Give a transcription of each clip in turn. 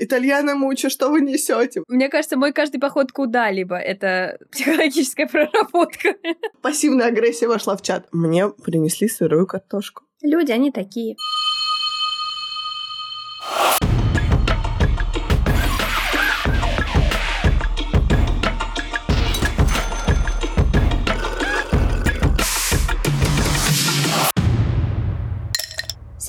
Итальяна мучу, что вы несете? Мне кажется, мой каждый поход куда-либо — это психологическая проработка. Пассивная агрессия вошла в чат. Мне принесли сырую картошку. Люди, они такие.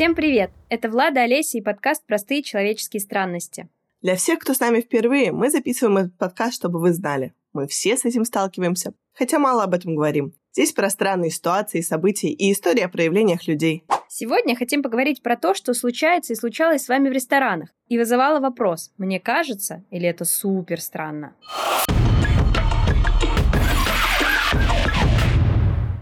Всем привет! Это Влада, Олеся и подкаст «Простые человеческие странности». Для всех, кто с нами впервые, мы записываем этот подкаст, чтобы вы знали. Мы все с этим сталкиваемся, хотя мало об этом говорим. Здесь про странные ситуации, события и истории о проявлениях людей. Сегодня хотим поговорить про то, что случается и случалось с вами в ресторанах. И вызывало вопрос, мне кажется, или это супер странно?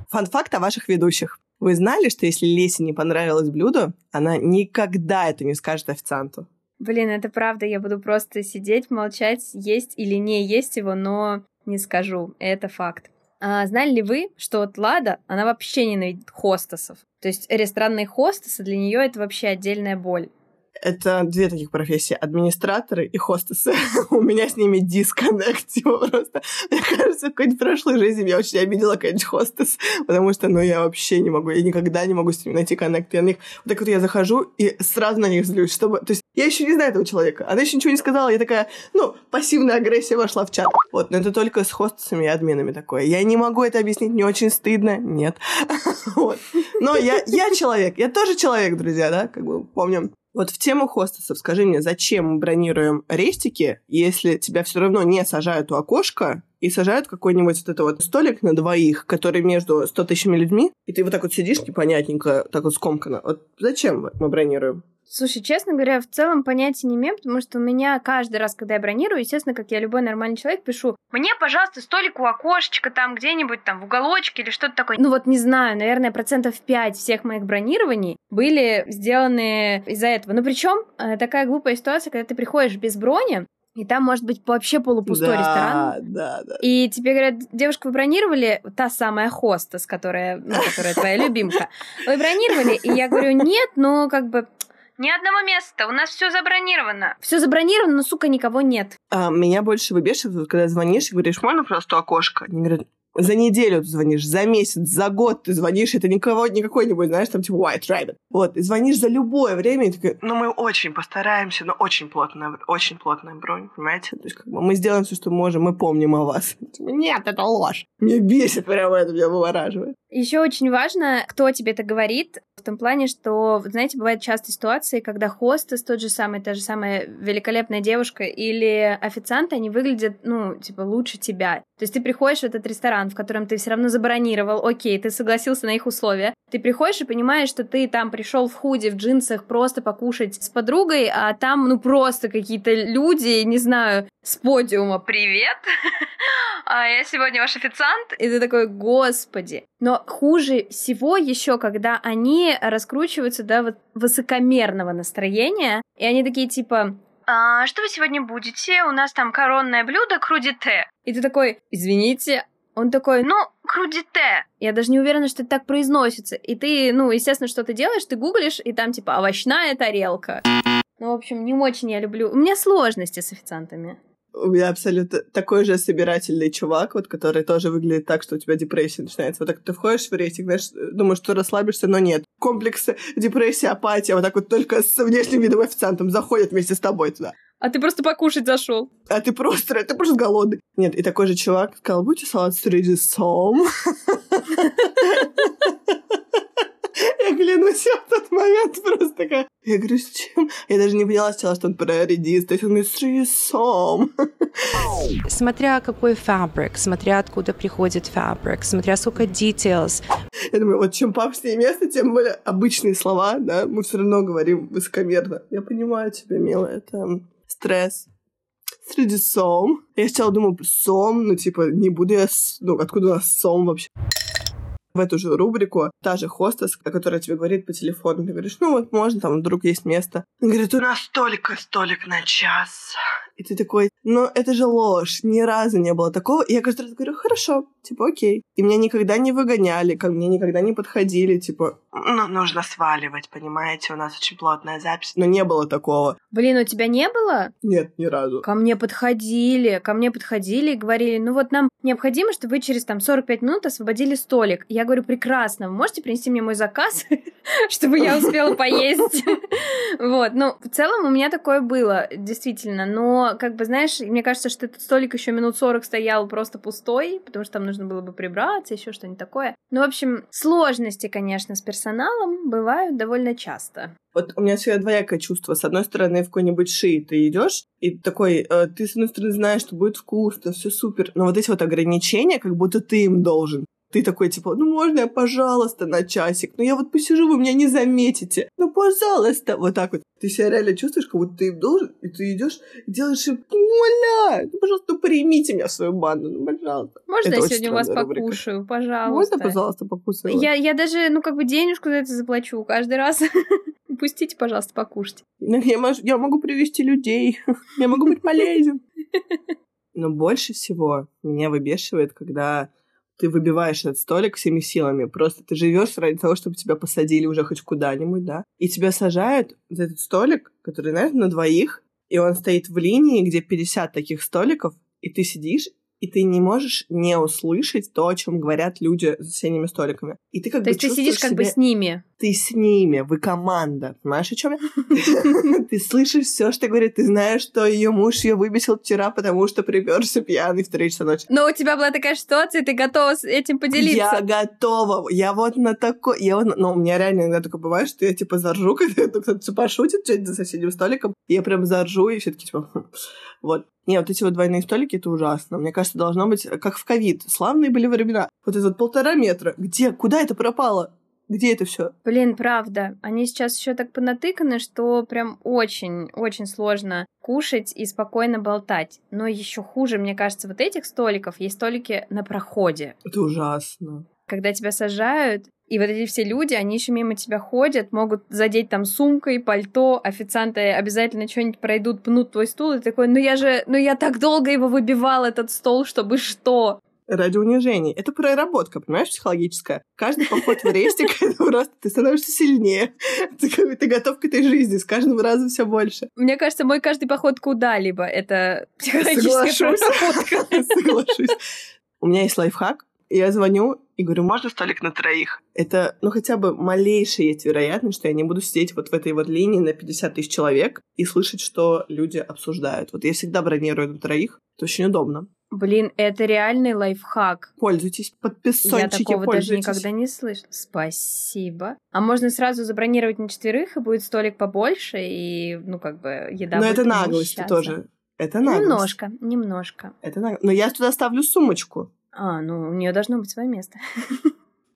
Фан-факт о ваших ведущих. Вы знали, что если Лесе не понравилось блюдо, она никогда это не скажет официанту? Блин, это правда, я буду просто сидеть, молчать, есть или не есть его, но не скажу, это факт. А знали ли вы, что вот Лада, она вообще ненавидит хостесов? То есть ресторанные хостесы для нее это вообще отдельная боль. Это две таких профессии. Администраторы и хостесы. У меня с ними дисконнект. Типа просто. Мне кажется, в какой-нибудь прошлой жизни я очень обидела какой-нибудь хостес, потому что, ну, я вообще не могу. Я никогда не могу с ними найти коннект. Я на них... Вот так вот я захожу и сразу на них злюсь, чтобы... То есть я еще не знаю этого человека. Она еще ничего не сказала. Я такая, ну, пассивная агрессия вошла в чат. Вот, но это только с хостесами и админами такое. Я не могу это объяснить, мне очень стыдно. Нет. вот. Но я, я человек. Я тоже человек, друзья, да? Как бы помним вот в тему хостесов скажи мне, зачем мы бронируем рестики, если тебя все равно не сажают у окошка и сажают какой-нибудь вот это вот столик на двоих, который между 100 тысячами людьми, и ты вот так вот сидишь непонятненько, так вот скомканно. Вот зачем мы бронируем? Слушай, честно говоря, в целом понятия не имею, потому что у меня каждый раз, когда я бронирую, естественно, как я любой нормальный человек, пишу «Мне, пожалуйста, столик у окошечка там где-нибудь там в уголочке или что-то такое». Ну вот не знаю, наверное, процентов 5 всех моих бронирований были сделаны из-за этого. Но причем э, такая глупая ситуация, когда ты приходишь без брони, и там может быть вообще полупустой да, ресторан. Да, да. И тебе говорят, девушка, вы бронировали та самая хостес, которая, ну, которая твоя любимка. Вы бронировали? И я говорю, нет, но как бы ни одного места, у нас все забронировано. Все забронировано, но, сука, никого нет. А, меня больше выбешивает, когда звонишь и говоришь, можно просто окошко? Они говорят, за неделю ты звонишь, за месяц, за год ты звонишь, это никого, не какой-нибудь, знаешь, там типа White Rabbit. Вот, и звонишь за любое время, и такой, ну мы очень постараемся, но очень плотная, очень плотная бронь, понимаете? То есть как бы мы сделаем все, что можем, мы помним о вас. Типа, Нет, это ложь. Мне бесит прямо это, меня вывораживает. Еще очень важно, кто тебе это говорит, в том плане, что, знаете, бывают часто ситуации, когда хостес, тот же самый, та же самая великолепная девушка или официант, они выглядят, ну, типа, лучше тебя. То есть ты приходишь в этот ресторан, в котором ты все равно забронировал, окей, ты согласился на их условия. Ты приходишь и понимаешь, что ты там пришел в худи, в джинсах просто покушать с подругой, а там, ну, просто какие-то люди, не знаю, с подиума «Привет! а я сегодня ваш официант!» И ты такой «Господи!» Но хуже всего еще, когда они раскручиваются до вот высокомерного настроения, и они такие типа а, что вы сегодня будете? У нас там коронное блюдо крудите. И ты такой, извините, он такой, ну, крудите. Я даже не уверена, что это так произносится. И ты, ну, естественно, что ты делаешь, ты гуглишь, и там типа овощная тарелка. Ну, в общем, не очень я люблю. У меня сложности с официантами. У меня абсолютно такой же собирательный чувак, вот, который тоже выглядит так, что у тебя депрессия начинается. Вот так ты входишь в рейтинг, знаешь, думаешь, что расслабишься, но нет. Комплексы, депрессия, апатия, вот так вот только с внешним видом официантом заходят вместе с тобой туда. А ты просто покушать зашел. А ты просто, ты просто голодный. Нет, и такой же чувак сказал, будьте салат с редисом. Я клянусь, я в тот момент просто такая... Я говорю, с чем? Я даже не поняла сначала, что он про редис. То есть он говорит, с редисом. Смотря какой фабрик, смотря откуда приходит фабрик, смотря сколько details. Я думаю, вот чем пафоснее место, тем более обычные слова, да, мы все равно говорим высокомерно. Я понимаю тебя, милая, это стресс с редисом. Я сначала думаю, сом, ну, типа, не буду я... С... Ну, откуда у нас сом вообще? в эту же рубрику та же хостес, которая тебе говорит по телефону. Ты говоришь, ну вот можно, там вдруг есть место. Она говорит, у нас только столик на час. И ты такой, ну это же ложь, ни разу не было такого. И я каждый раз говорю, хорошо, типа окей. И меня никогда не выгоняли, ко мне никогда не подходили, типа, ну, нужно сваливать, понимаете, у нас очень плотная запись. Но не было такого. Блин, у тебя не было? Нет, ни разу. Ко мне подходили, ко мне подходили и говорили, ну вот нам необходимо, чтобы вы через там 45 минут освободили столик. Я говорю, прекрасно, вы можете принести мне мой заказ, чтобы я успела поесть? Вот, ну, в целом у меня такое было, действительно, но, как бы, знаешь, мне кажется, что этот столик еще минут 40 стоял просто пустой, потому что там нужно было бы прибраться, еще что-нибудь такое. Ну, в общем, сложности, конечно, с персоналом бывают довольно часто. Вот у меня всегда двоякое чувство. С одной стороны, в какой-нибудь ши ты идешь, и такой, э, ты, с одной стороны, знаешь, что будет вкусно, все супер, но вот эти вот ограничения, как будто ты им должен. Ты такой, типа, ну можно я, пожалуйста, на часик? Ну я вот посижу, вы меня не заметите. Ну, пожалуйста. Вот так вот. Ты себя реально чувствуешь, как будто ты им должен, и ты идешь и делаешь им, ну, умоляю, ну, пожалуйста, ну, примите меня в свою банду, ну, пожалуйста. Можно это я сегодня вас рубрика. покушаю, пожалуйста? Можно, пожалуйста, покушаю? Я, я даже, ну, как бы денежку за это заплачу каждый раз. Пустите, пожалуйста, покушать. Ну, я, могу, я могу привести людей. Я могу быть полезен. Но больше всего меня выбешивает, когда ты выбиваешь этот столик всеми силами. Просто ты живешь ради того, чтобы тебя посадили уже хоть куда-нибудь, да. И тебя сажают за этот столик, который, знаешь, на двоих, и он стоит в линии, где 50 таких столиков, и ты сидишь, и ты не можешь не услышать то, о чем говорят люди за соседними столиками. И ты как то бы есть ты сидишь как бы с ними. Ты с ними, вы команда. Понимаешь, о чем я? Ты слышишь все, что говорит, ты знаешь, что ее муж ее выбесил вчера, потому что приперся пьяный в 3 часа ночи. Но у тебя была такая ситуация, ты готова с этим поделиться. Я готова. Я вот на такой... Я вот... Ну, у меня реально иногда такое бывает, что я типа заржу, когда кто-то пошутит что-нибудь за соседним столиком. Я прям заржу, и все таки типа... «Хм». Вот. Не, вот эти вот двойные столики, это ужасно. Мне кажется, должно быть, как в ковид. Славные были времена. Вот это вот полтора метра. Где? Куда это пропало? Где это все? Блин, правда. Они сейчас еще так понатыканы, что прям очень-очень сложно кушать и спокойно болтать. Но еще хуже, мне кажется, вот этих столиков есть столики на проходе. Это ужасно. Когда тебя сажают, и вот эти все люди, они еще мимо тебя ходят, могут задеть там сумкой, пальто, официанты обязательно что-нибудь пройдут, пнут твой стул, и такой, ну я же, ну я так долго его выбивал, этот стол, чтобы что? Ради унижения. Это проработка, понимаешь, психологическая. Каждый поход в рестик, это просто ты становишься сильнее. Ты, ты готов к этой жизни, с каждым разом все больше. Мне кажется, мой каждый поход куда-либо — это психологическая проработка. Соглашусь. У меня есть лайфхак. Я звоню и говорю, можно столик на троих? Это, ну, хотя бы малейшая есть вероятность, что я не буду сидеть вот в этой вот линии на 50 тысяч человек и слышать, что люди обсуждают. Вот я всегда бронирую на троих. Это очень удобно. Блин, это реальный лайфхак. Пользуйтесь, подписончики, Я такого даже никогда не слышала. Спасибо. А можно сразу забронировать на четверых, и будет столик побольше, и, ну, как бы, еда Но будет это наглость тоже. Это наглость. Немножко, немножко. Это наглость. Но я туда ставлю сумочку. А, ну, у нее должно быть свое место.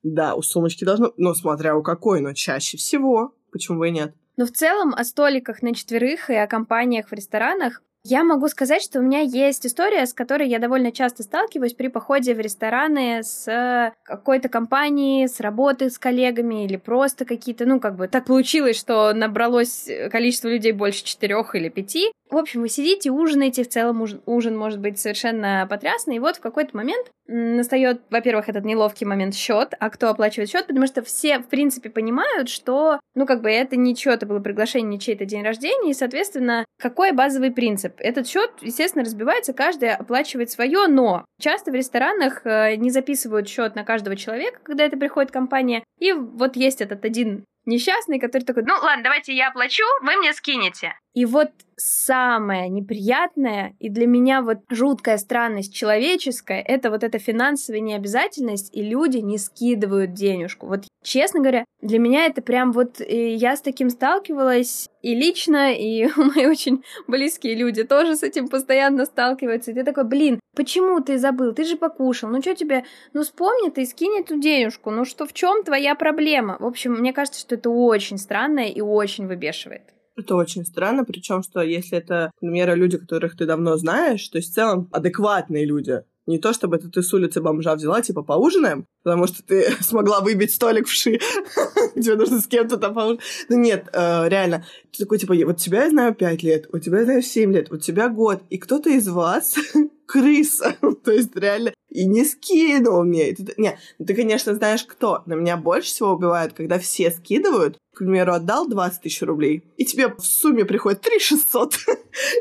Да, у сумочки должно... Ну, смотря у какой, но чаще всего. Почему бы и нет? Но в целом о столиках на четверых и о компаниях в ресторанах я могу сказать, что у меня есть история, с которой я довольно часто сталкиваюсь при походе в рестораны с какой-то компанией, с работы с коллегами или просто какие-то, ну, как бы так получилось, что набралось количество людей больше четырех или пяти. В общем, вы сидите, ужинаете, в целом ужин, ужин может быть совершенно потрясный, и вот в какой-то момент настает, во-первых, этот неловкий момент счет, а кто оплачивает счет, потому что все, в принципе, понимают, что, ну, как бы это не чье-то было приглашение, не чей-то день рождения, и, соответственно, какой базовый принцип? Этот счет, естественно, разбивается, каждый оплачивает свое, но часто в ресторанах э, не записывают счет на каждого человека, когда это приходит компания, и вот есть этот один несчастный, который такой, ну ладно, давайте я оплачу, вы мне скинете. И вот самое неприятное и для меня вот жуткая странность человеческая, это вот эта финансовая необязательность, и люди не скидывают денежку. Вот честно говоря, для меня это прям вот я с таким сталкивалась и лично, и мои очень близкие люди тоже с этим постоянно сталкиваются. И ты такой, блин, почему ты забыл? Ты же покушал. Ну что тебе? Ну вспомни ты скинь эту денежку. Ну что, в чем твоя проблема? В общем, мне кажется, что это очень странное и очень выбешивает. Это очень странно, причем что если это, например, люди, которых ты давно знаешь, то есть в целом адекватные люди, не то, чтобы это ты с улицы бомжа взяла, типа, поужинаем, потому что ты смогла выбить столик в ши. Тебе нужно с кем-то там поужинать. Ну нет, э, реально. Ты такой, типа, вот тебя я знаю пять лет, у тебя я знаю семь лет, у тебя год, и кто-то из вас крыса. То есть реально и не скинул мне. Не, ну ты, конечно, знаешь, кто. Но меня больше всего убивает, когда все скидывают, к примеру, отдал 20 тысяч рублей, и тебе в сумме приходит 3 600.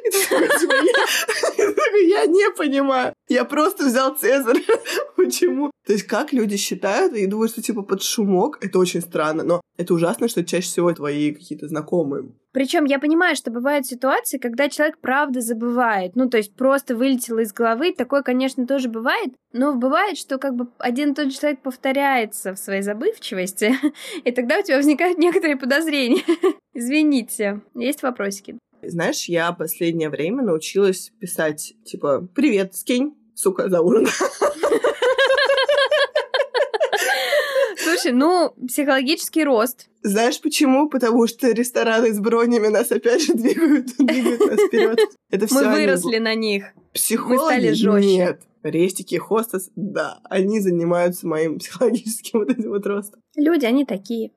И ты такой, я не понимаю. Я просто взял Цезарь. Почему? То есть как люди считают и думают, что типа под шумок, это очень странно. Но это ужасно, что чаще всего твои какие-то знакомые причем я понимаю, что бывают ситуации, когда человек правда забывает. Ну, то есть просто вылетело из головы. Такое, конечно, тоже бывает. Но бывает, что как бы один и тот же человек повторяется в своей забывчивости. И тогда у тебя возникают некоторые подозрения. Извините. Есть вопросики? Знаешь, я последнее время научилась писать, типа, «Привет, скинь, сука, за ужин». Слушай, ну, психологический рост. Знаешь почему? Потому что рестораны с бронями нас опять же двигают, двигают нас вперед. Это все Мы выросли на них. Психологи? Мы стали жестче. Нет. Рестики, хостес, да, они занимаются моим психологическим вот этим вот ростом. Люди, они такие.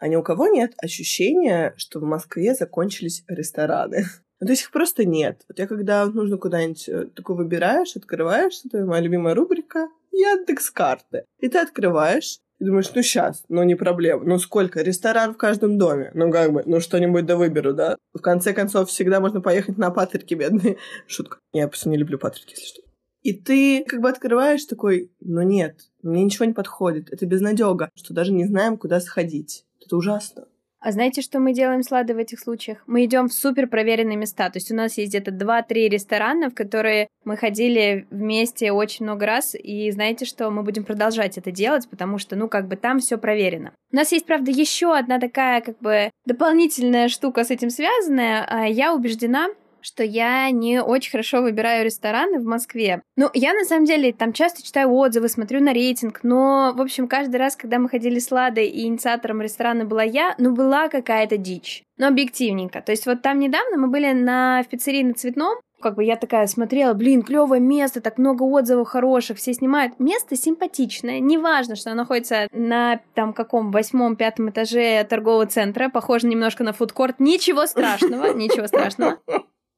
А ни у кого нет ощущения, что в Москве закончились рестораны? Ну, то есть их просто нет. Вот я когда нужно куда-нибудь э, такое выбираешь, открываешь, это моя любимая рубрика, Яндекс карты. И ты открываешь, и думаешь, ну сейчас, ну не проблема. Ну сколько? Ресторан в каждом доме. Ну как бы, ну что-нибудь да выберу, да? В конце концов, всегда можно поехать на Патрики, бедные. Шутка. Я просто не люблю Патрики, если что. И ты как бы открываешь такой, ну нет, мне ничего не подходит. Это безнадега, что даже не знаем, куда сходить. Это ужасно. А знаете, что мы делаем с Ладой в этих случаях? Мы идем в супер проверенные места. То есть у нас есть где-то 2-3 ресторана, в которые мы ходили вместе очень много раз. И знаете, что мы будем продолжать это делать, потому что, ну, как бы там все проверено. У нас есть, правда, еще одна такая, как бы, дополнительная штука с этим связанная. А я убеждена, что я не очень хорошо выбираю рестораны в Москве. Ну, я на самом деле там часто читаю отзывы, смотрю на рейтинг, но, в общем, каждый раз, когда мы ходили с Ладой и инициатором ресторана была я, ну, была какая-то дичь. Но объективненько. То есть вот там недавно мы были на в пиццерии на Цветном, как бы я такая смотрела, блин, клевое место, так много отзывов хороших, все снимают. Место симпатичное, неважно, что оно находится на там каком восьмом, пятом этаже торгового центра, похоже немножко на фудкорт, ничего страшного, ничего страшного.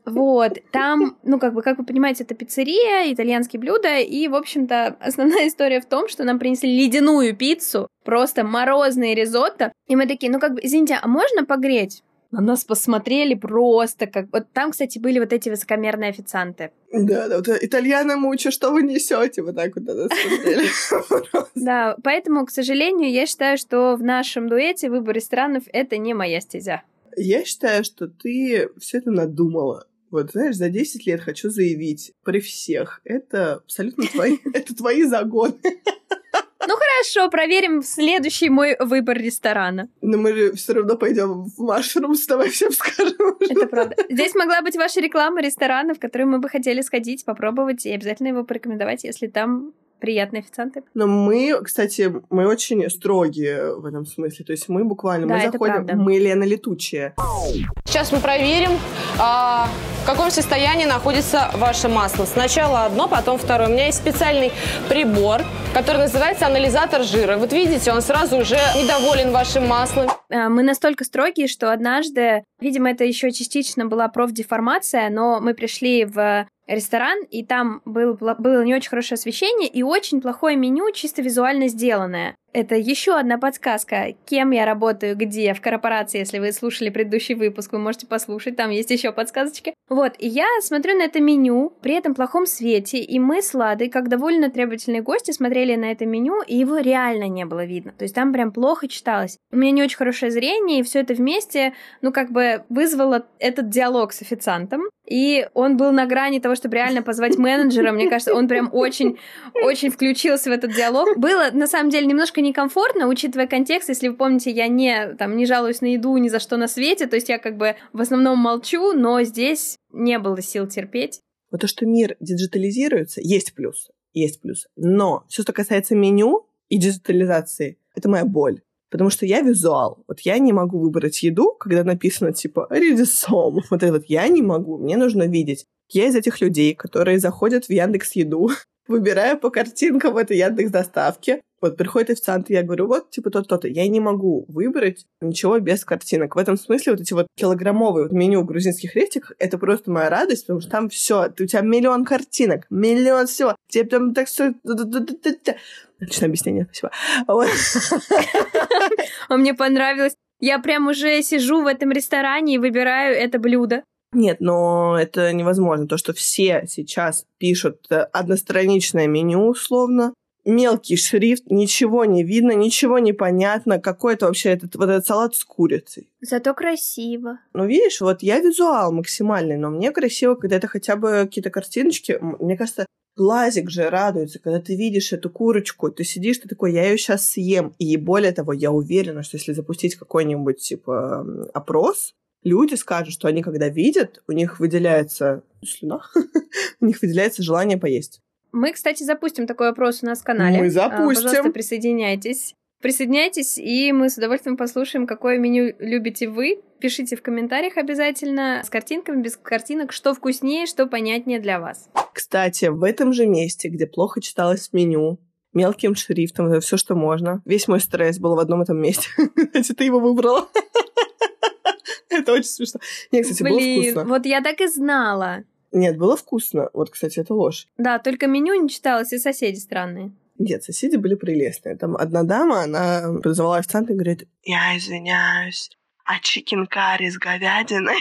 Вот, там, ну, как бы, как вы понимаете, это пиццерия, итальянские блюда, и, в общем-то, основная история в том, что нам принесли ледяную пиццу, просто морозные ризотто, и мы такие, ну, как бы, извините, а можно погреть? На нас посмотрели просто как... Вот там, кстати, были вот эти высокомерные официанты. Да, да, вот итальяна мучу, что вы несете? Вот так вот на нас смотрели. Да, поэтому, к сожалению, я считаю, что в нашем дуэте выбор ресторанов — это не моя стезя. Я считаю, что ты все это надумала. Вот, знаешь, за 10 лет хочу заявить при всех. Это абсолютно твои, это твои загоны. Ну хорошо, проверим следующий мой выбор ресторана. Но мы все равно пойдем в Машрум, с тобой всем скажем. Это правда. Здесь могла быть ваша реклама ресторана, в который мы бы хотели сходить, попробовать и обязательно его порекомендовать, если там приятные официанты. Но мы, кстати, мы очень строгие в этом смысле. То есть мы буквально, да, мы заходим, правда. мы Лена Летучая. Сейчас мы проверим, а, в каком состоянии находится ваше масло. Сначала одно, потом второе. У меня есть специальный прибор, который называется анализатор жира. Вот видите, он сразу уже недоволен вашим маслом. А, мы настолько строгие, что однажды, видимо, это еще частично была профдеформация, но мы пришли в ресторан, и там был, было не очень хорошее освещение и очень плохое меню, чисто визуально сделанное. Это еще одна подсказка, кем я работаю, где, в корпорации, если вы слушали предыдущий выпуск, вы можете послушать, там есть еще подсказочки. Вот, и я смотрю на это меню, при этом плохом свете, и мы с Ладой, как довольно требовательные гости, смотрели на это меню, и его реально не было видно. То есть там прям плохо читалось. У меня не очень хорошее зрение, и все это вместе, ну, как бы вызвало этот диалог с официантом, и он был на грани того, чтобы реально позвать менеджера. Мне кажется, он прям очень, очень включился в этот диалог. Было, на самом деле, немножко некомфортно, учитывая контекст. Если вы помните, я не, там, не жалуюсь на еду ни за что на свете, то есть я как бы в основном молчу, но здесь не было сил терпеть. Вот то, что мир диджитализируется, есть плюс, есть плюс. Но все, что касается меню и диджитализации, это моя боль. Потому что я визуал. Вот я не могу выбрать еду, когда написано типа «редисом». Вот это вот я не могу. Мне нужно видеть. Я из этих людей, которые заходят в Яндекс Еду выбираю по картинкам это Яндекс доставки. Вот приходит официант, и я говорю, вот, типа, то-то, Я не могу выбрать ничего без картинок. В этом смысле вот эти вот килограммовые вот меню грузинских рестиков, это просто моя радость, потому что там все, у тебя миллион картинок, миллион всего. Тебе там так все... Отличное объяснение, спасибо. А мне понравилось. Я прям уже сижу в этом ресторане и выбираю это блюдо. Нет, но это невозможно. То, что все сейчас пишут э, одностраничное меню условно, мелкий шрифт, ничего не видно, ничего не понятно, какой это вообще этот, вот этот салат с курицей. Зато красиво. Ну, видишь, вот я визуал максимальный, но мне красиво, когда это хотя бы какие-то картиночки. Мне кажется, глазик же радуется, когда ты видишь эту курочку, ты сидишь, ты такой, я ее сейчас съем. И более того, я уверена, что если запустить какой-нибудь, типа, опрос, люди скажут, что они когда видят, у них выделяется слюна, у них выделяется желание поесть. Мы, кстати, запустим такой опрос у нас в канале. Мы запустим. Пожалуйста, присоединяйтесь. Присоединяйтесь, и мы с удовольствием послушаем, какое меню любите вы. Пишите в комментариях обязательно с картинками, без картинок, что вкуснее, что понятнее для вас. Кстати, в этом же месте, где плохо читалось меню, мелким шрифтом, все, что можно. Весь мой стресс был в одном этом месте. Кстати, ты его выбрала. Это очень смешно. Нет, кстати, было вкусно. вот я так и знала. Нет, было вкусно. Вот, кстати, это ложь. Да, только меню не читалось, и соседи странные. Нет, соседи были прелестные. Там одна дама, она позвала официанта и говорит, я извиняюсь, а чикен карри с говядиной?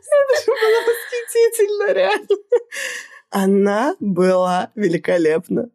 Это же было восхитительно, реально. Она была великолепна.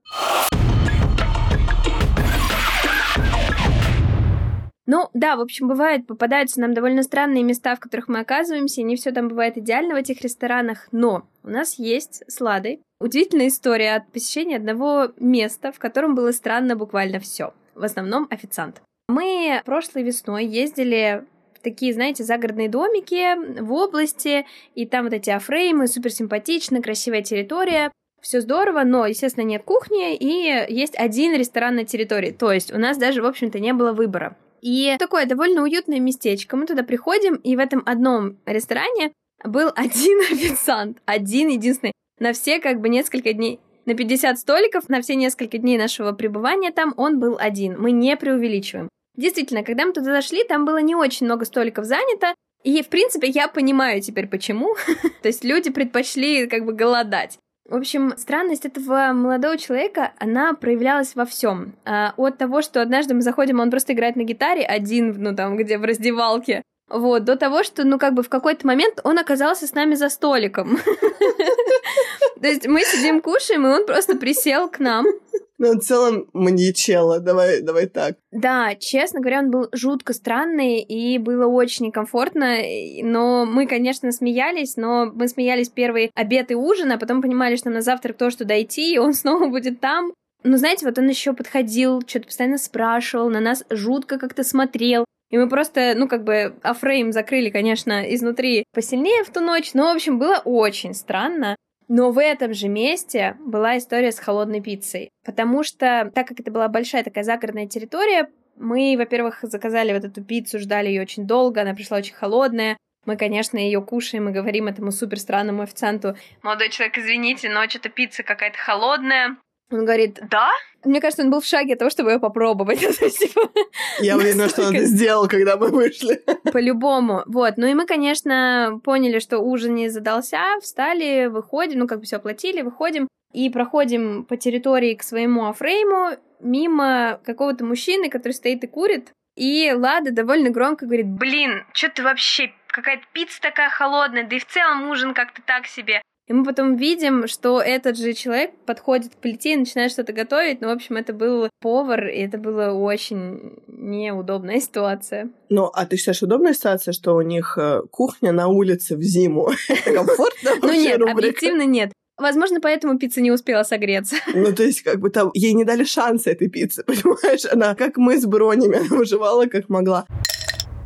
Ну, да, в общем, бывает, попадаются нам довольно странные места, в которых мы оказываемся, и не все там бывает идеально в этих ресторанах, но у нас есть с Ладой удивительная история от посещения одного места, в котором было странно буквально все. В основном официант. Мы прошлой весной ездили такие, знаете, загородные домики в области, и там вот эти афреймы, супер симпатично, красивая территория. Все здорово, но, естественно, нет кухни, и есть один ресторан на территории. То есть у нас даже, в общем-то, не было выбора. И такое довольно уютное местечко. Мы туда приходим, и в этом одном ресторане был один официант, один единственный, на все как бы несколько дней. На 50 столиков, на все несколько дней нашего пребывания там он был один. Мы не преувеличиваем. Действительно, когда мы туда зашли, там было не очень много столиков занято, и, в принципе, я понимаю теперь почему. То есть люди предпочли как бы голодать. В общем, странность этого молодого человека, она проявлялась во всем. А, от того, что однажды мы заходим, он просто играет на гитаре один, ну там, где в раздевалке, вот, до того, что, ну, как бы в какой-то момент он оказался с нами за столиком. То есть мы сидим, кушаем, и он просто присел к нам. Ну, в целом, маньячело, давай, давай так. Да, честно говоря, он был жутко странный, и было очень некомфортно, но мы, конечно, смеялись, но мы смеялись первый обед и ужин, а потом понимали, что на завтрак то, что дойти, и он снова будет там. Но знаете, вот он еще подходил, что-то постоянно спрашивал, на нас жутко как-то смотрел. И мы просто, ну, как бы, афрейм закрыли, конечно, изнутри посильнее в ту ночь. Но, в общем, было очень странно. Но в этом же месте была история с холодной пиццей. Потому что, так как это была большая такая загородная территория, мы, во-первых, заказали вот эту пиццу, ждали ее очень долго, она пришла очень холодная. Мы, конечно, ее кушаем и говорим этому супер странному официанту, молодой человек, извините, но что-то пицца какая-то холодная. Он говорит, да? Мне кажется, он был в шаге от того, чтобы ее попробовать. Типа, Я уверена, что он это сделал, когда мы вышли. По-любому. Вот. Ну и мы, конечно, поняли, что ужин не задался, встали, выходим, ну как бы все оплатили, выходим и проходим по территории к своему афрейму мимо какого-то мужчины, который стоит и курит. И Лада довольно громко говорит, блин, что ты вообще, какая-то пицца такая холодная, да и в целом ужин как-то так себе. И мы потом видим, что этот же человек подходит к плите и начинает что-то готовить. Ну, в общем, это был повар, и это была очень неудобная ситуация. Ну, а ты считаешь удобная ситуация, что у них э, кухня на улице в зиму? Комфортно? Ну нет, объективно нет. Возможно, поэтому пицца не успела согреться. Ну, то есть, как бы там, ей не дали шанса этой пиццы, понимаешь? Она, как мы с бронями, она выживала как могла.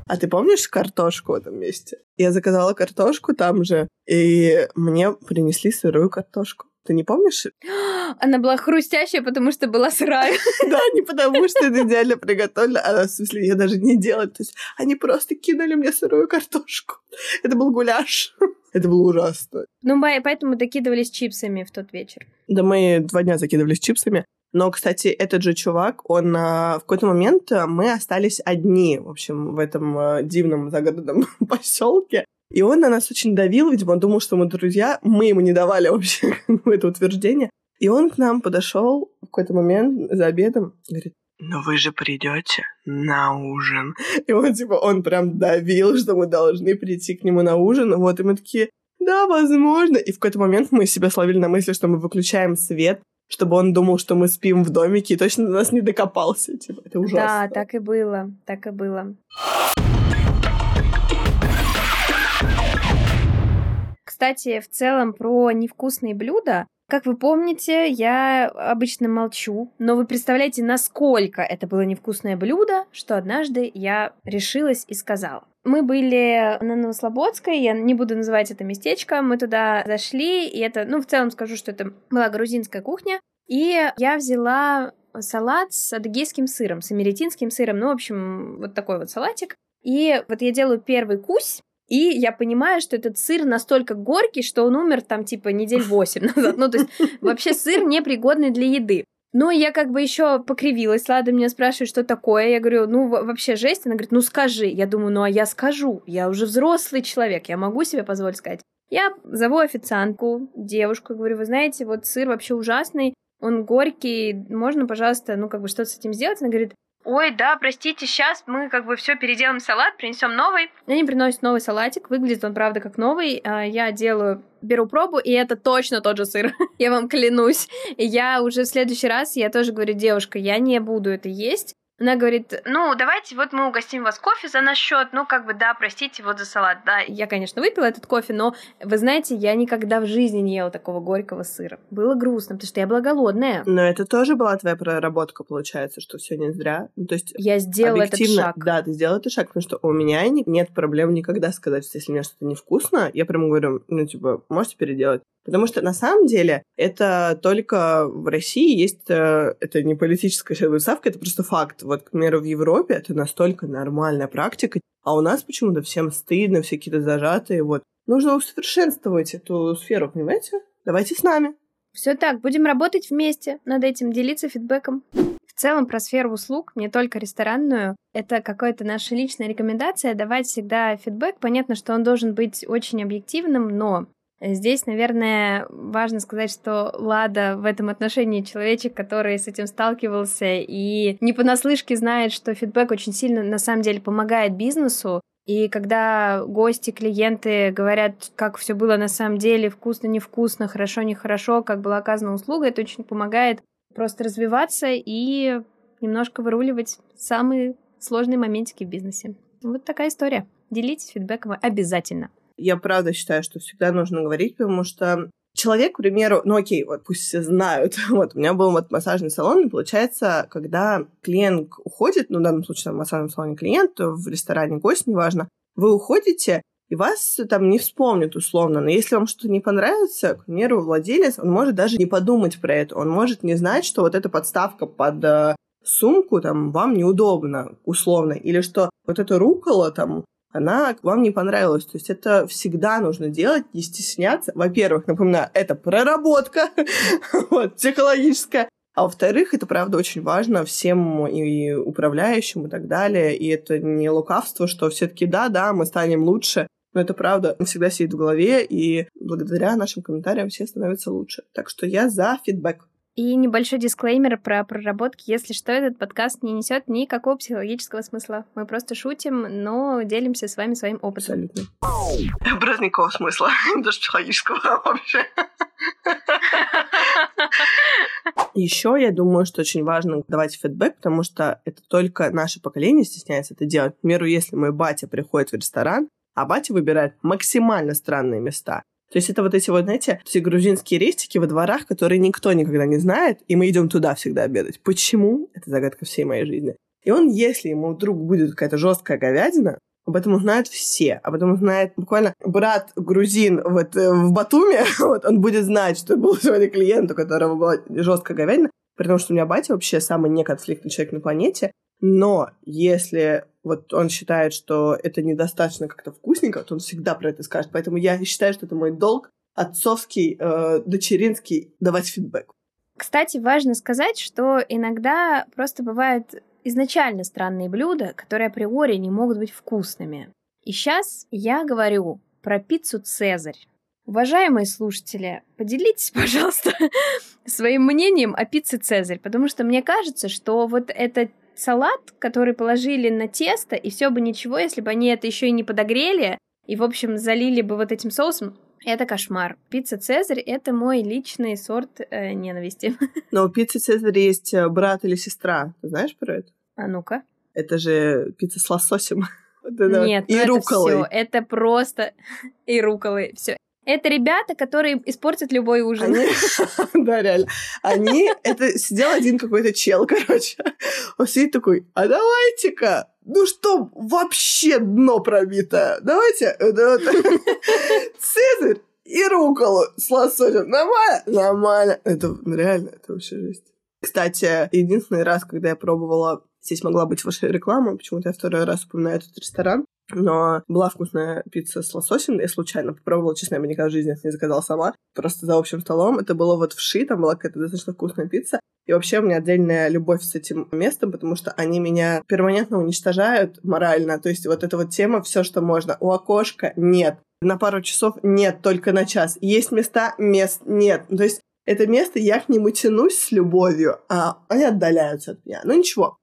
А ты помнишь картошку в этом месте? Я заказала картошку там же, и мне принесли сырую картошку. Ты не помнишь? Она была хрустящая, потому что была сырая. Да, не потому что это идеально приготовлено, а в смысле я даже не делала. То есть они просто кинули мне сырую картошку. Это был гуляш. Это было ужасно. Ну, поэтому докидывались чипсами в тот вечер. Да мы два дня закидывались чипсами. Но, кстати, этот же чувак, он а, в какой-то момент а, мы остались одни, в общем, в этом а, дивном загородном поселке. И он на нас очень давил, видимо, он думал, что мы друзья. Мы ему не давали вообще это утверждение. И он к нам подошел в какой-то момент за обедом, говорит, но вы же придете на ужин. И он, типа, он прям давил, что мы должны прийти к нему на ужин. Вот, и мы такие, да, возможно. И в какой-то момент мы себя словили на мысли, что мы выключаем свет, чтобы он думал, что мы спим в домике, и точно до нас не докопался. Типа, это ужасно. Да, так и было, так и было. Кстати, в целом про невкусные блюда как вы помните, я обычно молчу, но вы представляете, насколько это было невкусное блюдо, что однажды я решилась и сказала. Мы были на Новослободской, я не буду называть это местечко, мы туда зашли, и это, ну, в целом скажу, что это была грузинская кухня, и я взяла салат с адыгейским сыром, с америтинским сыром, ну, в общем, вот такой вот салатик. И вот я делаю первый кусь, и я понимаю, что этот сыр настолько горький, что он умер там типа недель восемь назад. Ну, то есть вообще сыр непригодный для еды. Но я как бы еще покривилась. Лада меня спрашивает, что такое. Я говорю, ну вообще жесть. Она говорит, ну скажи. Я думаю, ну а я скажу. Я уже взрослый человек, я могу себе позволить сказать. Я зову официантку, девушку, говорю, вы знаете, вот сыр вообще ужасный, он горький, можно, пожалуйста, ну как бы что-то с этим сделать? Она говорит, ой, да, простите, сейчас мы как бы все переделаем салат, принесем новый. Они приносят новый салатик, выглядит он, правда, как новый. А, я делаю, беру пробу, и это точно тот же сыр, я вам клянусь. И я уже в следующий раз, я тоже говорю, девушка, я не буду это есть, она говорит, ну, давайте вот мы угостим вас кофе за наш счет, ну, как бы, да, простите, вот за салат. Да, я, конечно, выпила этот кофе, но, вы знаете, я никогда в жизни не ела такого горького сыра. Было грустно, потому что я была голодная. Но это тоже была твоя проработка, получается, что все не зря. Ну, то есть я сделала этот шаг. Да, ты сделала этот шаг, потому что у меня нет проблем никогда сказать, что если мне что-то невкусно, я прям говорю, ну, типа, можете переделать. Потому что на самом деле это только в России есть, э, это не политическая ставка, это просто факт. Вот, к примеру, в Европе это настолько нормальная практика, а у нас почему-то всем стыдно, все какие-то зажатые. Вот. Нужно усовершенствовать эту сферу, понимаете? Давайте с нами. Все так, будем работать вместе над этим, делиться фидбэком. В целом про сферу услуг, не только ресторанную, это какая-то наша личная рекомендация давать всегда фидбэк. Понятно, что он должен быть очень объективным, но Здесь, наверное, важно сказать, что Лада в этом отношении человечек, который с этим сталкивался и не понаслышке знает, что фидбэк очень сильно на самом деле помогает бизнесу. И когда гости, клиенты говорят, как все было на самом деле, вкусно, невкусно, хорошо, нехорошо, как была оказана услуга, это очень помогает просто развиваться и немножко выруливать самые сложные моментики в бизнесе. Вот такая история. Делитесь фидбэком обязательно. Я правда считаю, что всегда нужно говорить, потому что человек, к примеру, ну окей, вот пусть все знают, вот у меня был вот массажный салон, и получается, когда клиент уходит, ну в данном случае там, в массажном салоне клиент, в ресторане гость, неважно, вы уходите, и вас там не вспомнят условно. Но если вам что-то не понравится, к примеру, владелец, он может даже не подумать про это. Он может не знать, что вот эта подставка под э, сумку там вам неудобно, условно. Или что вот эта рукола там она вам не понравилась. То есть это всегда нужно делать, не стесняться. Во-первых, напоминаю, это проработка вот, психологическая. А во-вторых, это правда очень важно всем и управляющим и так далее. И это не лукавство, что все таки да, да, мы станем лучше. Но это правда всегда сидит в голове, и благодаря нашим комментариям все становятся лучше. Так что я за фидбэк. И небольшой дисклеймер про проработки. Если что, этот подкаст не несет никакого психологического смысла. Мы просто шутим, но делимся с вами своим опытом. Абсолютно. Без никакого смысла. Даже психологического вообще. Еще я думаю, что очень важно давать фидбэк, потому что это только наше поколение стесняется это делать. К примеру, если мой батя приходит в ресторан, а батя выбирает максимально странные места, то есть это вот эти вот, знаете, эти грузинские рестики во дворах, которые никто никогда не знает, и мы идем туда всегда обедать. Почему? Это загадка всей моей жизни. И он, если ему вдруг будет какая-то жесткая говядина, об этом узнают все. Об этом узнает буквально брат грузин вот, э, в Батуме. вот, он будет знать, что был сегодня клиент, у которого была жесткая говядина. При том, что у меня батя вообще самый неконфликтный человек на планете. Но если вот он считает, что это недостаточно как-то вкусненько, то он всегда про это скажет. Поэтому я считаю, что это мой долг отцовский, э, дочеринский давать фидбэк. Кстати, важно сказать, что иногда просто бывают изначально странные блюда, которые априори не могут быть вкусными. И сейчас я говорю про пиццу «Цезарь». Уважаемые слушатели, поделитесь, пожалуйста, своим мнением о пицце «Цезарь», потому что мне кажется, что вот этот салат, который положили на тесто, и все бы ничего, если бы они это еще и не подогрели, и, в общем, залили бы вот этим соусом, это кошмар. Пицца Цезарь — это мой личный сорт э, ненависти. Но у пиццы Цезарь есть э, брат или сестра. Ты знаешь про это? А ну-ка. Это же пицца с лососем. Нет, и ну руколой. Это, все, это просто и руколы. Все. Это ребята, которые испортят любой ужин. Они... да, реально. Они... Это сидел один какой-то чел, короче. Он сидит такой, а давайте-ка, ну что, вообще дно пробито. Давайте, э, Цезарь и руколу с лососем. Нормально? Нормально. Это реально, это вообще жесть. Кстати, единственный раз, когда я пробовала Здесь могла быть ваша реклама, почему-то я второй раз упоминаю этот ресторан. Но была вкусная пицца с лососем. Я случайно попробовала, честно, я бы никогда в жизни не заказала сама. Просто за общим столом. Это было вот вши, там была какая-то достаточно вкусная пицца. И вообще у меня отдельная любовь с этим местом, потому что они меня перманентно уничтожают морально. То есть вот эта вот тема, все, что можно. У окошка нет. На пару часов нет, только на час. Есть места, мест нет. То есть это место, я к нему тянусь с любовью, а они отдаляются от меня. Ну ничего,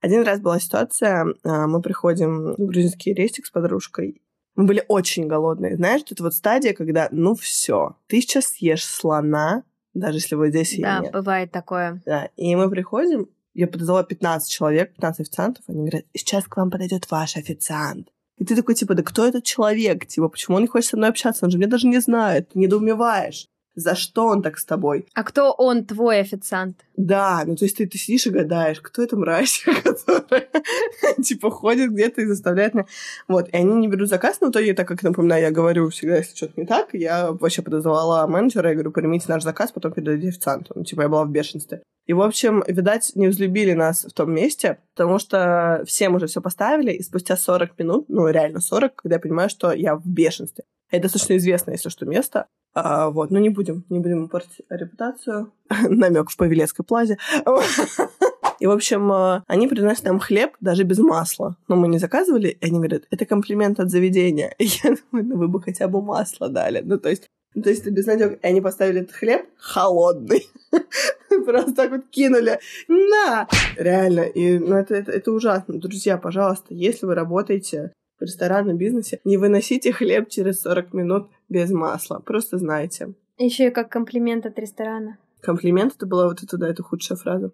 один раз была ситуация, а, мы приходим в грузинский рестик с подружкой. Мы были очень голодные. Знаешь, это вот стадия, когда, ну все, ты сейчас съешь слона, даже если вот здесь Да, нет. бывает такое. Да, и мы приходим, я подозвала 15 человек, 15 официантов, они говорят, сейчас к вам подойдет ваш официант. И ты такой, типа, да кто этот человек? Типа, почему он не хочет со мной общаться? Он же меня даже не знает. Недоумеваешь за что он так с тобой. А кто он, твой официант? Да, ну то есть ты, ты сидишь и гадаешь, кто это мразь, которая типа ходит где-то и заставляет меня... Вот, и они не берут заказ, но в итоге, так как, напоминаю, я говорю всегда, если что-то не так, я вообще подозвала менеджера, я говорю, примите наш заказ, потом передадите официанту. Ну, типа, я была в бешенстве. И, в общем, видать, не взлюбили нас в том месте, потому что всем уже все поставили, и спустя 40 минут, ну, реально 40, когда я понимаю, что я в бешенстве. Это достаточно известное, если что, место. А, вот, но не будем, не будем портить репутацию. Намек в Павелецкой плазе. И, в общем, а, они приносят нам хлеб даже без масла. Но мы не заказывали, и они говорят, это комплимент от заведения. И я думаю, ну вы бы хотя бы масло дали. Ну, то есть, ну, то есть это безнадега. И они поставили этот хлеб холодный. Просто так вот кинули. На! Реально. И ну, это, это, это ужасно. Друзья, пожалуйста, если вы работаете в ресторанном бизнесе, не выносите хлеб через 40 минут без масла. Просто знайте. Еще и как комплимент от ресторана. Комплимент это была вот это, да, это худшая фраза.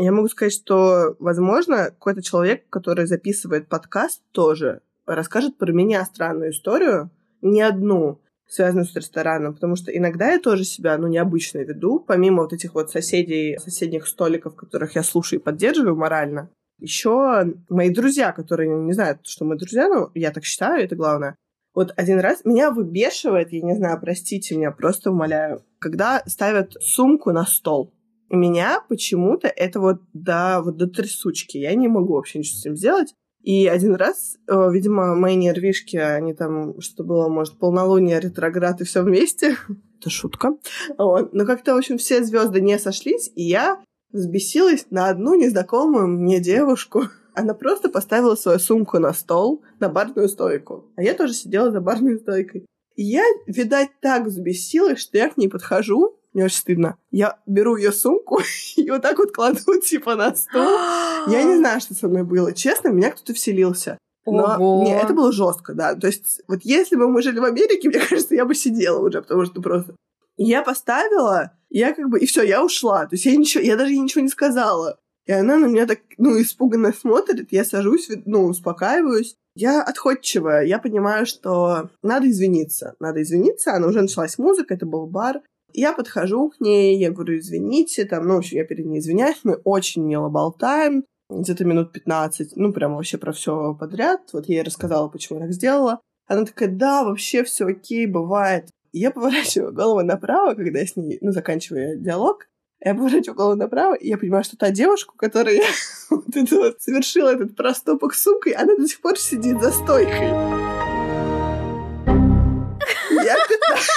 Я могу сказать, что, возможно, какой-то человек, который записывает подкаст, тоже расскажет про меня странную историю, не одну, связанную с рестораном, потому что иногда я тоже себя, ну, необычно веду, помимо вот этих вот соседей, соседних столиков, которых я слушаю и поддерживаю морально, еще мои друзья, которые не знают, что мы друзья, ну, я так считаю, это главное. Вот один раз меня выбешивает, я не знаю, простите меня, просто умоляю, когда ставят сумку на стол. Меня почему-то это вот до, вот до трясучки. Я не могу вообще ничего с этим сделать. И один раз, э, видимо, мои нервишки, они там, что было, может, полнолуние, ретроград и все вместе. Это шутка. Вот. Но как-то, в общем, все звезды не сошлись, и я взбесилась на одну незнакомую мне девушку. Она просто поставила свою сумку на стол, на барную стойку. А я тоже сидела за барной стойкой. И я, видать, так взбесилась, что я к ней подхожу, мне очень стыдно. Я беру ее сумку и вот так вот кладу, типа, на стол. Я не знаю, что со мной было. Честно, меня кто-то вселился. Но Ого. не, это было жестко, да. То есть, вот если бы мы жили в Америке, мне кажется, я бы сидела уже, потому что просто я поставила, я как бы, и все, я ушла. То есть я ничего, я даже ей ничего не сказала. И она на меня так, ну, испуганно смотрит, я сажусь, ну, успокаиваюсь. Я отходчивая, я понимаю, что надо извиниться. Надо извиниться, она уже началась музыка, это был бар. Я подхожу к ней, я говорю, извините, там, ну, в общем, я перед ней извиняюсь, мы очень мило болтаем, где-то минут 15, ну, прям вообще про все подряд. Вот я ей рассказала, почему я так сделала. Она такая, да, вообще все окей, бывает. И я поворачиваю голову направо, когда я с ней, ну, заканчиваю диалог. Я поворачиваю голову направо, и я понимаю, что та девушка, которая вот это вот совершила этот проступок с сумкой, она до сих пор сидит за стойкой.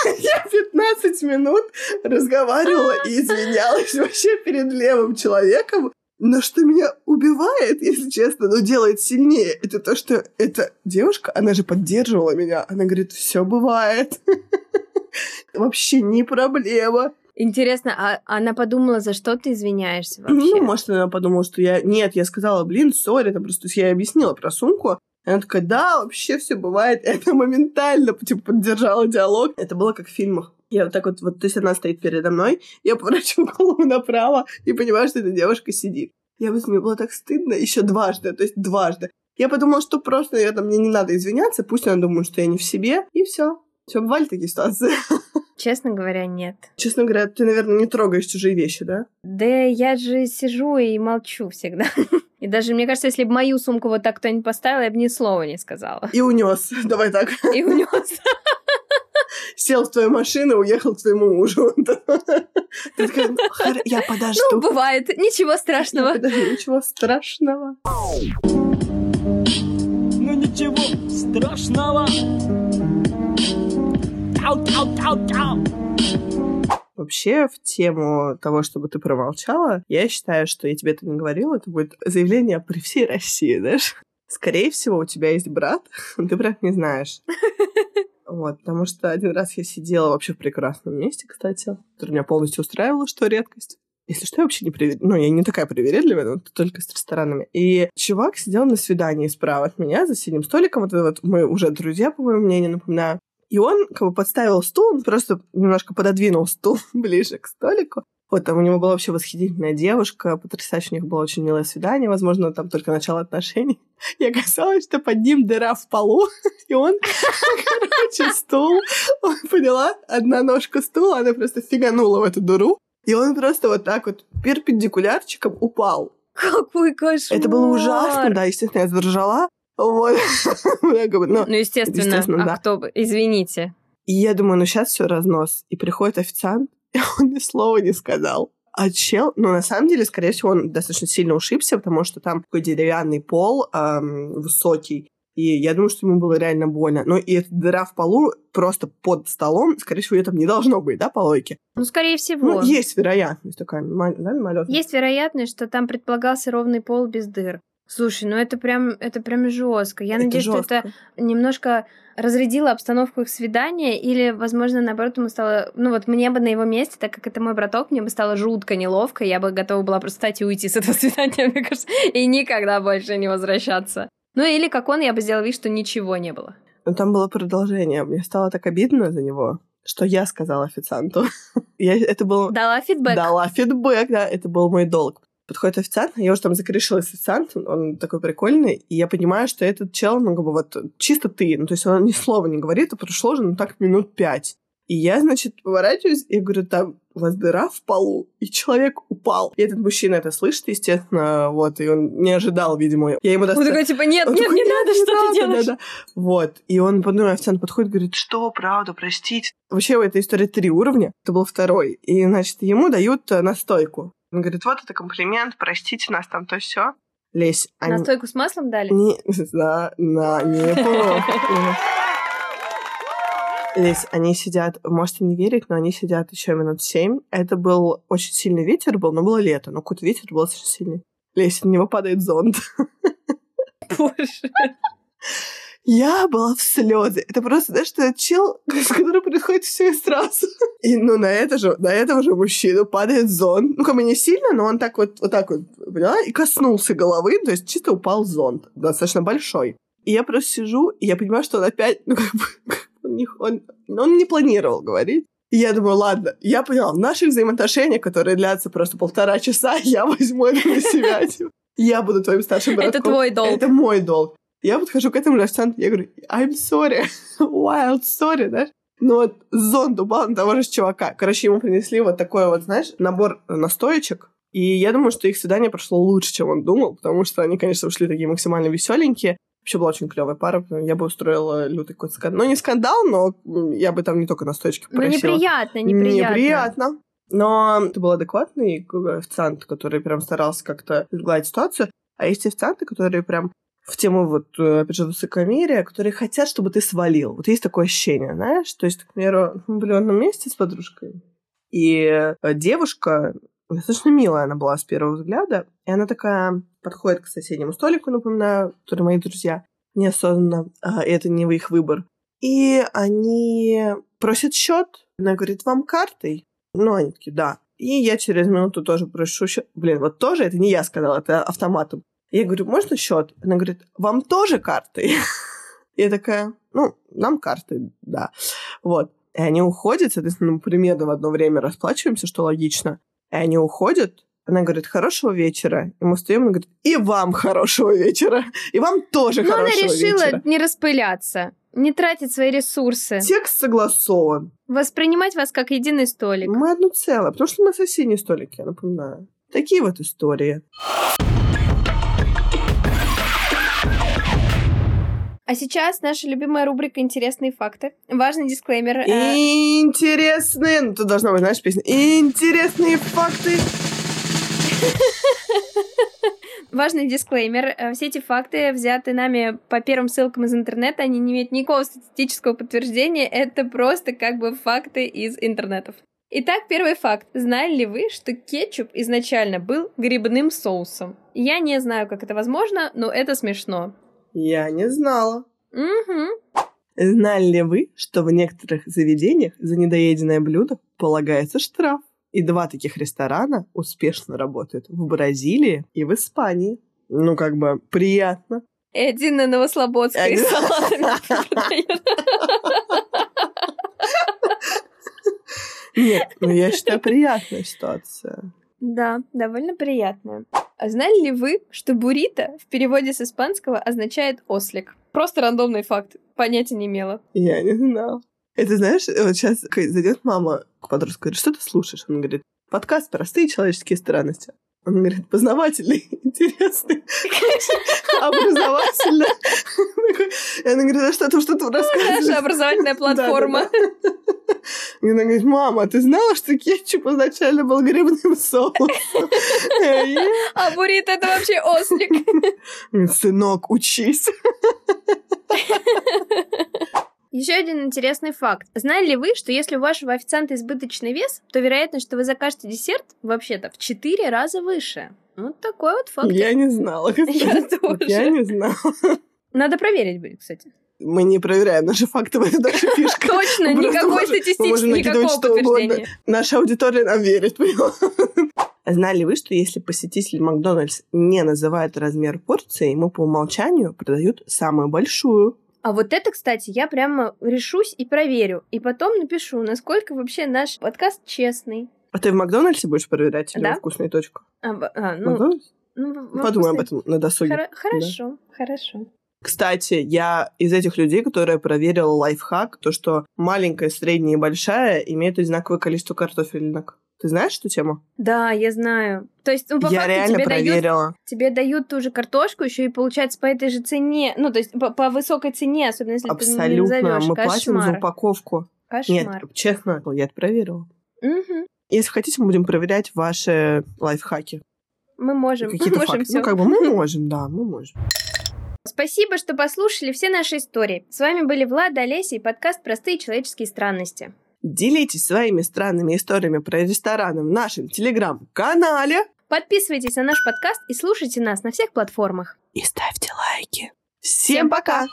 Я 15, я 15 минут разговаривала и извинялась вообще перед левым человеком. Но что меня убивает, если честно, но делает сильнее, это то, что эта девушка, она же поддерживала меня. Она говорит, все бывает. Вообще не проблема. Интересно, а она подумала, за что ты извиняешься вообще? Ну, может, она подумала, что я... Нет, я сказала, блин, сори, это просто... Я объяснила про сумку. Она такая, да, вообще все бывает. Это моментально, типа, поддержала диалог. Это было как в фильмах. Я вот так вот, вот, то есть она стоит передо мной, я поворачиваю голову направо и понимаю, что эта девушка сидит. Я вот мне было так стыдно еще дважды, то есть дважды. Я подумала, что просто это мне не надо извиняться, пусть она думает, что я не в себе, и все. Все, бывали такие ситуации? Честно говоря, нет. Честно говоря, ты, наверное, не трогаешь чужие вещи, да? Да я же сижу и молчу всегда. И даже, мне кажется, если бы мою сумку вот так кто-нибудь поставил, я бы ни слова не сказала. И унес. Давай так. И унес. Сел в твою машину, уехал к твоему мужу. Ты такая, я подожду. Ну, бывает. Ничего страшного. Ничего страшного. Ну, ничего страшного. Вообще, в тему того, чтобы ты промолчала, я считаю, что я тебе это не говорила, это будет заявление при всей России, знаешь? Скорее всего, у тебя есть брат, ты брат не знаешь. Вот, потому что один раз я сидела вообще в прекрасном месте, кстати, который меня полностью устраивало, что редкость. Если что, я вообще не привер... Ну, я не такая привередливая, но только с ресторанами. И чувак сидел на свидании справа от меня за синим столиком. Вот, вот мы уже друзья, по моему мнению, напоминаю. И он как бы подставил стул, он просто немножко пододвинул стул ближе к столику. Вот там у него была вообще восхитительная девушка, потрясающе у них было очень милое свидание, возможно, там только начало отношений. И оказалось, что под ним дыра в полу, и он, короче, стул, он поняла, одна ножка стула, она просто фиганула в эту дыру, и он просто вот так вот перпендикулярчиком упал. Какой кошмар! Это было ужасно, да, естественно, я заржала. Вот. ну, естественно, естественно а да. кто извините. И я думаю, ну сейчас все разнос. И приходит официант, и он ни слова не сказал. А чел, ну, на самом деле, скорее всего, он достаточно сильно ушибся, потому что там такой деревянный пол эм, высокий, и я думаю, что ему было реально больно. Но и эта дыра в полу просто под столом, скорее всего, ее там не должно быть, да, по логике? Ну, скорее всего. Ну, есть вероятность такая, да, мимолетная. Есть вероятность, что там предполагался ровный пол без дыр. Слушай, ну это прям, это прям жестко. Я это надеюсь, жестко. что это немножко разрядило обстановку их свидания, или, возможно, наоборот, ему стало... Ну вот мне бы на его месте, так как это мой браток, мне бы стало жутко неловко, я бы готова была просто встать и уйти с этого свидания, мне кажется, и никогда больше не возвращаться. Ну или как он, я бы сделала вид, что ничего не было. Но там было продолжение. Мне стало так обидно за него, что я сказала официанту. я, это был... Дала фидбэк. Дала фидбэк, да, это был мой долг. Подходит официант, я уже там закрешилась официант, он такой прикольный, и я понимаю, что этот чел, ну, как бы вот чисто ты, ну, то есть он ни слова не говорит, а прошло уже, ну, так минут пять. И я, значит, поворачиваюсь и говорю, там у вас дыра в полу, и человек упал. И этот мужчина это слышит, естественно, вот, и он не ожидал, видимо. Я ему достаточно... Он такой, типа, нет, нет, такой, не надо, что ты делаешь? Да, да. Вот, и он, потом официант подходит, говорит, что, правда, простите. Вообще у этой истории три уровня, это был второй. И, значит, ему дают э, настойку. Он говорит, вот это комплимент, простите нас там, то все. Лесь. Они... Настойку с маслом дали? Не, да, на, не Лесь, они сидят, можете не верить, но они сидят еще минут семь. Это был очень сильный ветер был, но было лето, но какой-то ветер был очень сильный. Лесь, на него падает зонт. Боже. Я была в слезе. Это просто, знаешь, что чел, с которым происходит все и сразу. И, ну, на, это же, на этого же мужчину падает зонт. Ну, как бы не сильно, но он так вот, вот так вот, поняла, и коснулся головы, то есть чисто упал зонт, достаточно большой. И я просто сижу, и я понимаю, что он опять, ну, как бы, он не, он, он не планировал говорить. И я думаю, ладно, я поняла, в наших взаимоотношениях, которые длятся просто полтора часа, я возьму это на себя. Я буду твоим старшим братком. Это твой долг. Это мой долг. Я подхожу к этому официанту, я говорю, I'm sorry, wild sorry, знаешь? Ну вот зонт упал на того же чувака. Короче, ему принесли вот такой вот, знаешь, набор настоечек. И я думаю, что их свидание прошло лучше, чем он думал, потому что они, конечно, ушли такие максимально веселенькие. Вообще была очень клевая пара. Я бы устроила лютый какой-то скандал. Ну, не скандал, но я бы там не только настоечки попросила. Ну, неприятно, неприятно. Неприятно. Но это был адекватный официант, который прям старался как-то сгладить ситуацию. А есть официанты, которые прям в тему вот, э, опять же, высокомерия, которые хотят, чтобы ты свалил. Вот есть такое ощущение, знаешь? То есть, к примеру, мы были в одном месте с подружкой, и э, девушка, достаточно милая она была с первого взгляда, и она такая подходит к соседнему столику, напоминаю, которые мои друзья, неосознанно, а, и это не их выбор. И они просят счет, она говорит, вам картой? Ну, они такие, да. И я через минуту тоже прошу счет. Блин, вот тоже это не я сказала, это автоматом. Я говорю, можно счет? Она говорит, вам тоже карты? Я такая, ну, нам карты, да. Вот. И они уходят, соответственно, мы примерно в одно время расплачиваемся, что логично. И они уходят, она говорит, хорошего вечера. И мы встаем, и говорит, и вам хорошего вечера. И вам тоже Но хорошего она решила вечера. не распыляться, не тратить свои ресурсы, Текст согласован. воспринимать вас как единый столик. Мы одно целое, потому что мы соседние столики, я напоминаю. Такие вот истории. А сейчас наша любимая рубрика «Интересные факты». Важный дисклеймер. э, Интересные, ну тут должна быть, знаешь, песня. Интересные факты. Важный дисклеймер. Э, Все эти факты взяты нами по первым ссылкам из интернета. Они не имеют никакого статистического подтверждения. Это просто как бы факты из интернетов. Итак, первый факт. Знали ли вы, что кетчуп изначально был грибным соусом? Я не знаю, как это возможно, но это смешно. Я не знала. Угу. Знали ли вы, что в некоторых заведениях за недоеденное блюдо полагается штраф? И два таких ресторана успешно работают в Бразилии и в Испании. Ну, как бы, приятно. И один на Новослободской Один-. Нет, ну я считаю, приятная ситуация. Да, довольно приятно. А знали ли вы, что буррито в переводе с испанского означает ослик? Просто рандомный факт. Понятия не имела. Я не знала. Это знаешь, вот сейчас зайдет мама к подростку, говорит, что ты слушаешь? Он говорит, подкаст «Простые человеческие странности». Он говорит, познавательный, интересный, образовательный. И она говорит, а что ты что-то Наша рассказываешь? образовательная платформа. И она говорит, мама, ты знала, что кетчуп изначально был грибным соусом? А я буррито это вообще ослик. Сынок, учись. Еще один интересный факт. Знали ли вы, что если у вашего официанта избыточный вес, то вероятность, что вы закажете десерт, вообще-то в 4 раза выше? Вот такой вот факт. Я не знала. Я тоже. Я не знала. Надо проверить будет, кстати. Мы не проверяем наши факты, в этом наша фишка. Точно, никакой накидывать никакого подтверждения. Наша аудитория нам верит, поняла? Знали ли вы, что если посетитель Макдональдс не называет размер порции, ему по умолчанию продают самую большую? А вот это, кстати, я прямо решусь и проверю. И потом напишу, насколько вообще наш подкаст честный. А ты в Макдональдсе будешь проверять или Да. вкусную точку? А, а, ну, Макдональдс? ну, Подумай об вкусной- этом на досуге. Хоро- Хорошо, хорошо. Кстати, я из этих людей, которые проверила лайфхак, то, что маленькая, средняя и большая имеют одинаковое количество картофелинок. Ты знаешь эту тему? Да, я знаю. То есть, ну, по я факту реально тебе дают, проверила. тебе дают ту же картошку, еще и получается по этой же цене. Ну, то есть по, по высокой цене, особенно если ты не Абсолютно. назовешь. Мы платим за Кошмар. упаковку. Нет, Кошмар. честно, я это проверила. Мгм. Если хотите, мы будем проверять ваши лайфхаки. Мы можем, мы Какие-то можем факты. все. Ну, как бы мы можем, да, мы можем. Спасибо, что послушали все наши истории. С вами были Влад, Олеся и подкаст «Простые человеческие странности». Делитесь своими странными историями про рестораны в нашем телеграм-канале. Подписывайтесь на наш подкаст и слушайте нас на всех платформах. И ставьте лайки. Всем пока!